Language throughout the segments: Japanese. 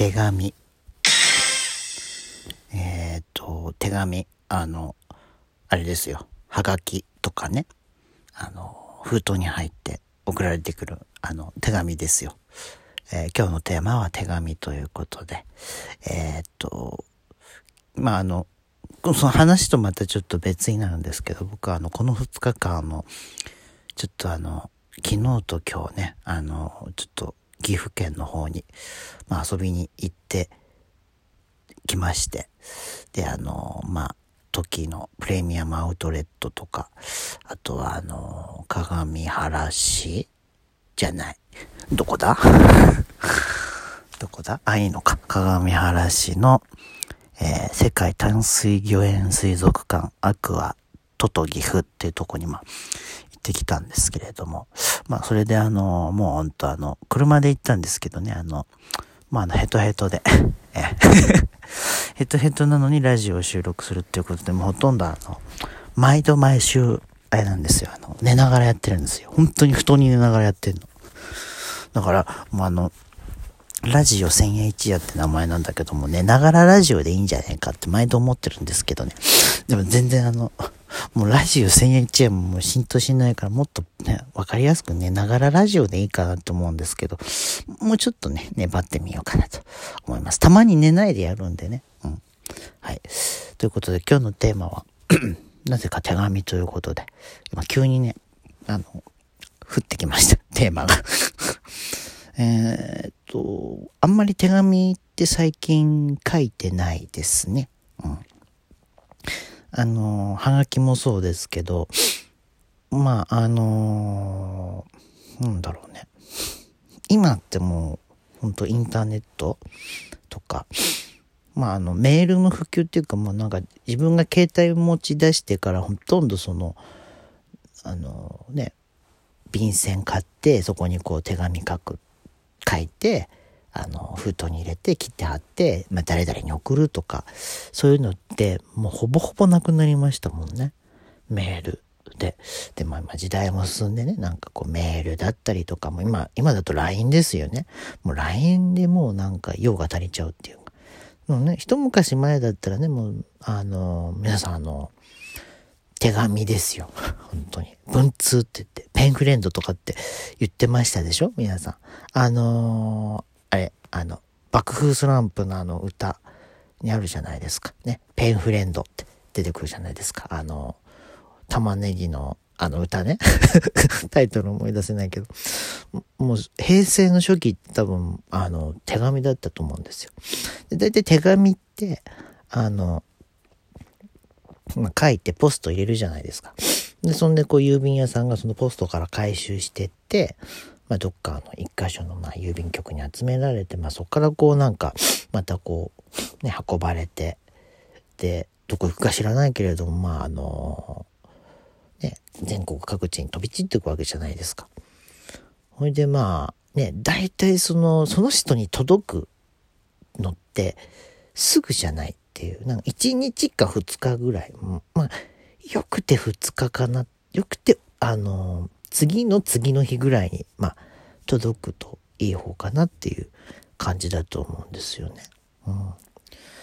手紙。えっ、と、手紙、あの、あれですよ。はがきとかね。あの、封筒に入って送られてくる、あの、手紙ですよ。えー、今日のテーマは手紙ということで。えっ、と、まあ、あの、その話とまたちょっと別になるんですけど、僕はあの、この2日間の、ちょっとあの、昨日と今日ね、あの、ちょっと岐阜県の方に、まあ、遊びに行ってきまして、で、あの、まあ、時のプレミアムアウトレットとか、あとはあの、鏡原市じゃない。どこだ？どこだ？あ、いいのか。鏡原市の、えー、世界淡水魚園水族館アクアトト岐阜っていうとこに、まあ、行ってきたんですけれども、まあ、それであの、もうほんとあの、車で行ったんですけどね、あの、まあ、あの、ヘトヘトで、え ヘトヘトなのにラジオを収録するっていうことで、もうほとんどあの、毎度毎週、あれなんですよ、あの、寝ながらやってるんですよ。本当に布団に寝ながらやってんの。だから、もうあの、ラジオ千円一夜って名前なんだけども、寝ながらラジオでいいんじゃないかって毎度思ってるんですけどね。でも全然あの、もうラジオ千円一夜もも浸透しないからもっとね、わかりやすく寝ながらラジオでいいかなと思うんですけど、もうちょっとね、粘ってみようかなと思います。たまに寝ないでやるんでね。うん。はい。ということで今日のテーマは なぜか手紙ということで、今急にね、あの、降ってきました、テーマが えっと、あんまり手紙って最近書いてないですね。うん。あの、はがきもそうですけど、まあ、あのなんだろうね。今ってもう、本当インターネットとか、まあ、あの、メールの普及っていうか、もうなんか自分が携帯持ち出してからほとんどその、あのね、便箋買ってそこにこう手紙書く書いて、あの、封筒に入れて切って貼って、まあ、誰々に送るとか、そういうのって、もうほぼほぼなくなりましたもんね。メールで。で、まあ、まあ、時代も進んでね、なんかこうメールだったりとかも、今、今だと LINE ですよね。もう LINE でもうなんか用が足りちゃうっていうか。もうね、一昔前だったらね、もう、あの、皆さんあの、手紙ですよ。本当に。文通って言って、ペンフレンドとかって言ってましたでしょ？皆さん。あのー、あ、の、爆風スランプのあの歌にあるじゃないですか。ね。ペンフレンドって出てくるじゃないですか。あの、玉ねぎのあの歌ね。タイトル思い出せないけど。もう平成の初期って多分、あの、手紙だったと思うんですよ。で、大体手紙って、あの、まあ、書いてポスト入れるじゃないですか。で、そんでこう郵便屋さんがそのポストから回収してって、まあ、どっかの一箇所のまあ郵便局に集められて、まあ、そこからこうなんか、またこう、ね、運ばれて、で、どこ行くか知らないけれども、まあ、あの、ね、全国各地に飛び散っていくわけじゃないですか。ほいでまあ、ね、大体その、その人に届くのって、すぐじゃないっていう、なんか1日か2日ぐらい、まあ、よくて2日かな、よくて、あの、次の次の日ぐらいに、まあ、届くといい方かなっていう感じだと思うんですよね。うん。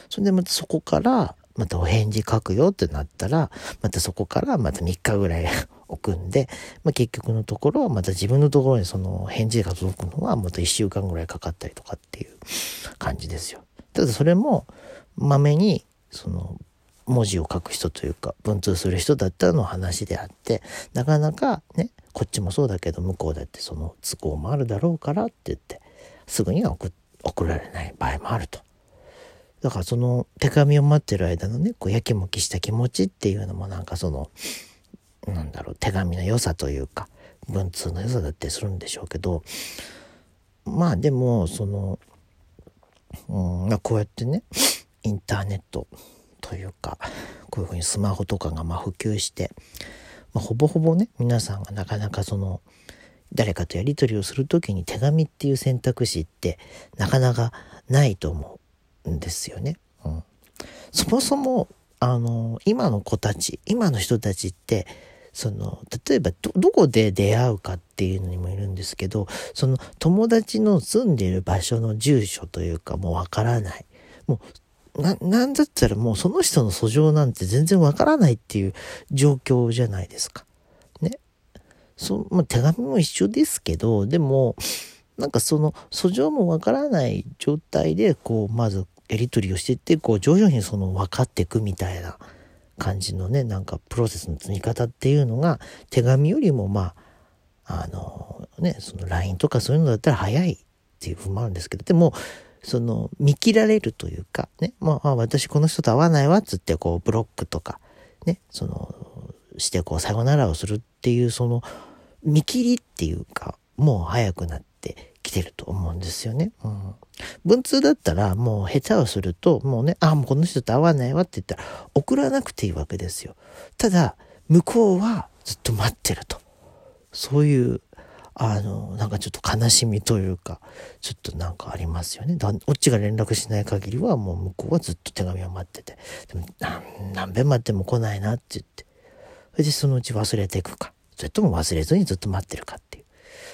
それでまたそこから、またお返事書くよってなったら、またそこからまた3日ぐらい置くんで、まあ、結局のところは、また自分のところにその返事が届くのはまた1週間ぐらいかかったりとかっていう感じですよ。ただそれも、まめに、その、文字を書く人というか、文通する人だったらの話であって、なかなかね、こっちもそうだけど、向こうだってその都合もあるだろうからって言って、すぐには送送られない場合もあると。だからその手紙を待ってる間のね、こうやきもきした気持ちっていうのもなんかその、なんだろう、手紙の良さというか、文通の良さだったりするんでしょうけど、まあでも、その、うん、まあこうやってね、インターネットというかこういうふうにスマホとかがま普及して、まあ、ほぼほぼね皆さんがなかなかその誰かとやり取りをする時に手紙っていう選択肢ってなかなかないと思うんですよね。うん、そもそもあの今の子たち今の人たちってその、例えばど、どこで出会うかっていうのにもいるんですけど、その友達の住んでいる場所の住所というかもうわからない。もう、な、なんだったらもうその人の訴状なんて全然わからないっていう状況じゃないですか。ね。そ、まあ、手紙も一緒ですけど、でも、なんかその訴状もわからない状態で、こう、まずやり取りをしていって、こう、徐々にその分かっていくみたいな感じのね、なんかプロセスの積み方っていうのが、手紙よりもまあ、あの、ね、その LINE とかそういうのだったら早いっていう部分もあるんですけど、でも、その、見切られるというか、ね、まあ、私この人と会わないわつって、こう、ブロックとか、ね、その、してこう、さよならをするっていう、その、見切りっていうか、もう早くなってきてると思うんですよね。うん。文通だったらもう下手をするともうね、あ、もうこの人と会わないわって言ったら送らなくていいわけですよ。ただ、向こうはずっと待ってると。そういう、あの、なんかちょっと悲しみというか、ちょっとなんかありますよね。だこっちが連絡しない限りはもう向こうはずっと手紙を待ってて。でも何、何遍待っても来ないなって言って。それでそのうち忘れていくか。それとも忘れずにずっと待ってるかっていう。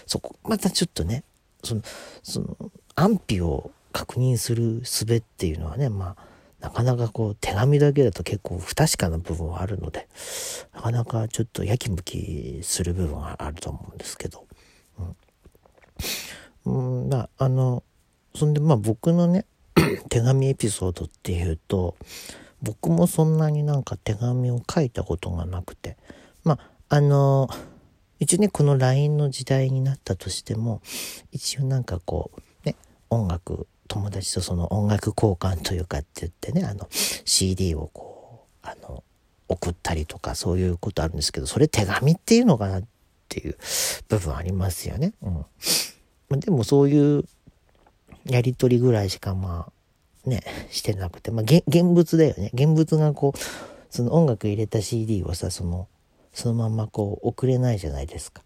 そこ、またちょっとね、その、その、安否を確認する術っていうのはね、まあ、なかなかこう手紙だけだと結構不確かな部分はあるので、なかなかちょっとやきもきする部分はあると思うんですけど。うん。うん、まあ、の、そんでまあ僕のね、手紙エピソードっていうと、僕もそんなになんか手紙を書いたことがなくて、まあ、あの、一応ね、この LINE の時代になったとしても、一応なんかこう、ね、音楽、友達とその音楽交換というかって言ってね、あの、CD をこう、あの、送ったりとかそういうことあるんですけど、それ手紙っていうのかなっていう部分ありますよね。うん。でもそういうやりとりぐらいしかまあ、ね、してなくて、まあ、現物だよね。現物がこう、その音楽入れた CD をさ、その、そのまんまこう送れないじゃないですか。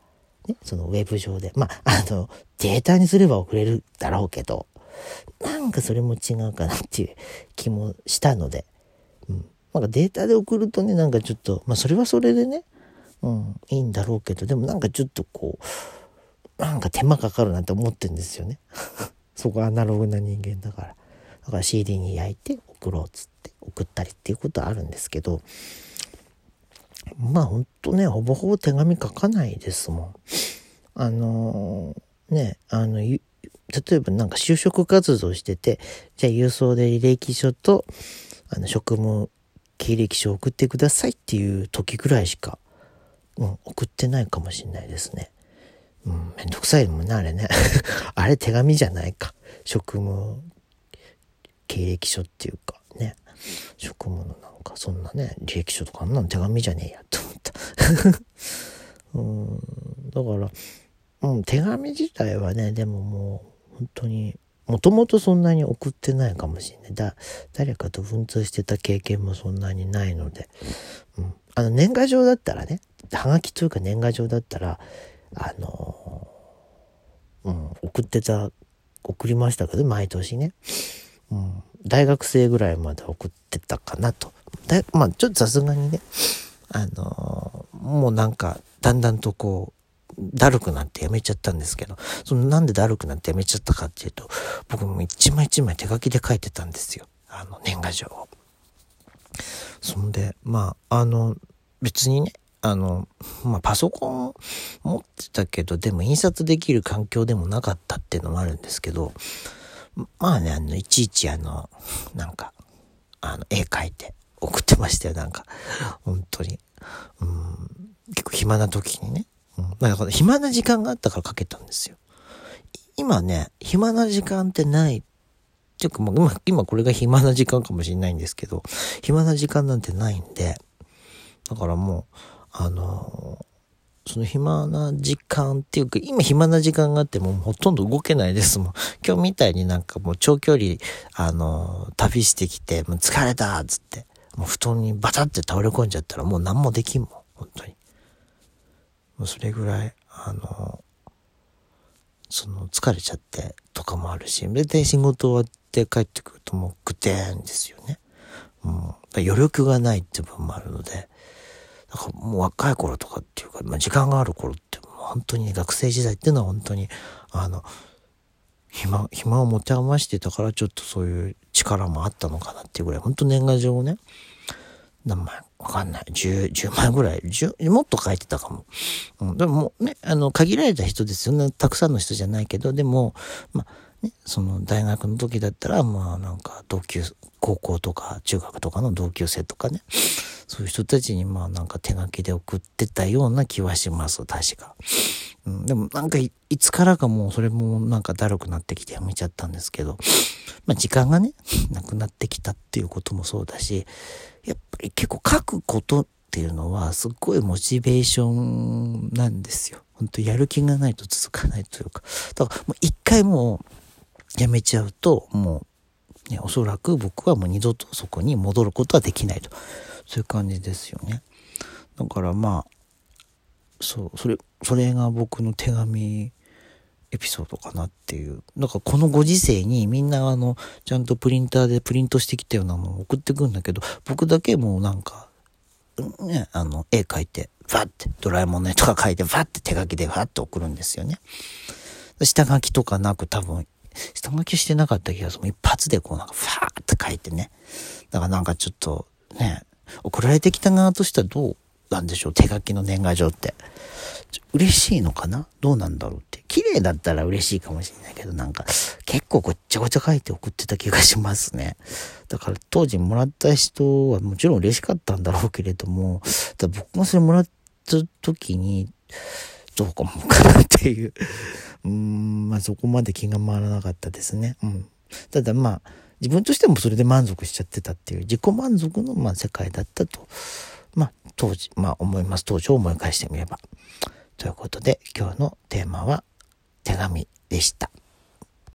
ね、そのウェブ上で。まあ、あの、データにすれば送れるだろうけど、なんかそれも違うかなっていう気もしたので、うん。なんかデータで送るとね、なんかちょっと、まあそれはそれでね、うん、いいんだろうけど、でもなんかちょっとこう、なんか手間かかるなって思ってんですよね。そこアナログな人間だから。だから CD に焼いて送ろうっつって送ったりっていうことはあるんですけど、まあほんとね、ほぼほぼ手紙書かないですもん。あのー、ね、あの、例えばなんか就職活動してて、じゃあ郵送で履歴書と、あの、職務経歴書を送ってくださいっていう時ぐらいしか、うん、送ってないかもしんないですね。うん、めんどくさいもんね、あれね。あれ手紙じゃないか。職務経歴書っていうかね。職務のなんかそんなね、履歴書とかあんなの手紙じゃねえやと思った。うん、だから、うん、手紙自体はね、でももう本当に、もともとそんなに送ってないかもしれない。だ、誰かと文通してた経験もそんなにないので、うん。あの、年賀状だったらね、はがきというか年賀状だったら、あのうん、送ってた、送りましたけど、毎年ね。うん、大学生ぐらいまで送ってたかなと。だまあ、ちょっとさすがにね、あのー、もうなんか、だんだんとこう、だるくなってやめちゃったんですけど、そのなんでだるくなってやめちゃったかっていうと、僕も一枚一枚手書きで書いてたんですよ。あの、年賀状を。そんで、まあ、あの、別にね、あの、まあ、パソコン持ってたけど、でも印刷できる環境でもなかったっていうのもあるんですけど、まあね、あの、いちいちあの、なんか、あの、絵描いて送ってましたよ、なんか。本当に。うん、結構暇な時にね。うん、だから暇な時間があったから描けたんですよ。今ね、暇な時間ってない。っていうか、もう今、今これが暇な時間かもしれないんですけど、暇な時間なんてないんで、だからもう、あのその暇な時間っていうか、今暇な時間があってもほとんど動けないですもん。今日みたいになんかもう長距離、あの、旅してきて、もう疲れたっつって、もう布団にバタって倒れ込んじゃったらもう何もできんもん。本当に。もうそれぐらい、あの、その疲れちゃってとかもあるし、で仕事終わって帰ってくるともうぐてーんですよね。うん。余力がないって部分もあるので、だかもう若い頃とかっていうか、まあ、時間がある頃って本当にね、学生時代っていうのは本当に、あの、暇、暇を持て余してたからちょっとそういう力もあったのかなっていうぐらい、本当年賀状をね、何枚わかんない。10、10枚ぐらい。10、もっと書いてたかも。うん。でもね、あの、限られた人ですよね。たくさんの人じゃないけど、でも、まあ、ね、その大学の時だったら、まあなんか同級、高校とか中学とかの同級生とかね、そういう人たちにまあなんか手書きで送ってたような気はします、確か。うん、でもなんかいつからかもうそれもなんかだるくなってきてやめちゃったんですけど、まあ時間がね、なくなってきたっていうこともそうだし、やっぱり結構書くことっていうのはすっごいモチベーションなんですよ。本当やる気がないと続かないというか。だからもう一回もうやめちゃうと、もう、ね、おそらく僕はもう二度とそこに戻ることはできないと。そういう感じですよね。だからまあ、そう、それ、それが僕の手紙エピソードかなっていう。だかこのご時世にみんなあの、ちゃんとプリンターでプリントしてきたようなのを送ってくんだけど、僕だけもうなんか、ね、あの、絵描いて、ファって、ドラえもんの絵とか描いて、ファって手書きでファって送るんですよね。下書きとかなく多分下書きしてなかった気がする。一発でこうなんか、ファーって書いてね。だからなんかちょっと、ね、送られてきた側としてはどうなんでしょう？手書きの年賀状って。嬉しいのかな？どうなんだろうって。綺麗だったら嬉しいかもしれないけど、なんか、結構ごっちゃごちゃ書いて送ってた気がしますね。だから当時もらった人はもちろん嬉しかったんだろうけれども、だ僕がそれもらった時に、どうかもかなっていううん、まあそこまで気が回らなかったですね。うん。ただまあ、自分としてもそれで満足しちゃってたっていう自己満足のまあ世界だったと、まあ当時、まあ思います。当時を思い返してみれば。ということで今日のテーマは手紙でした。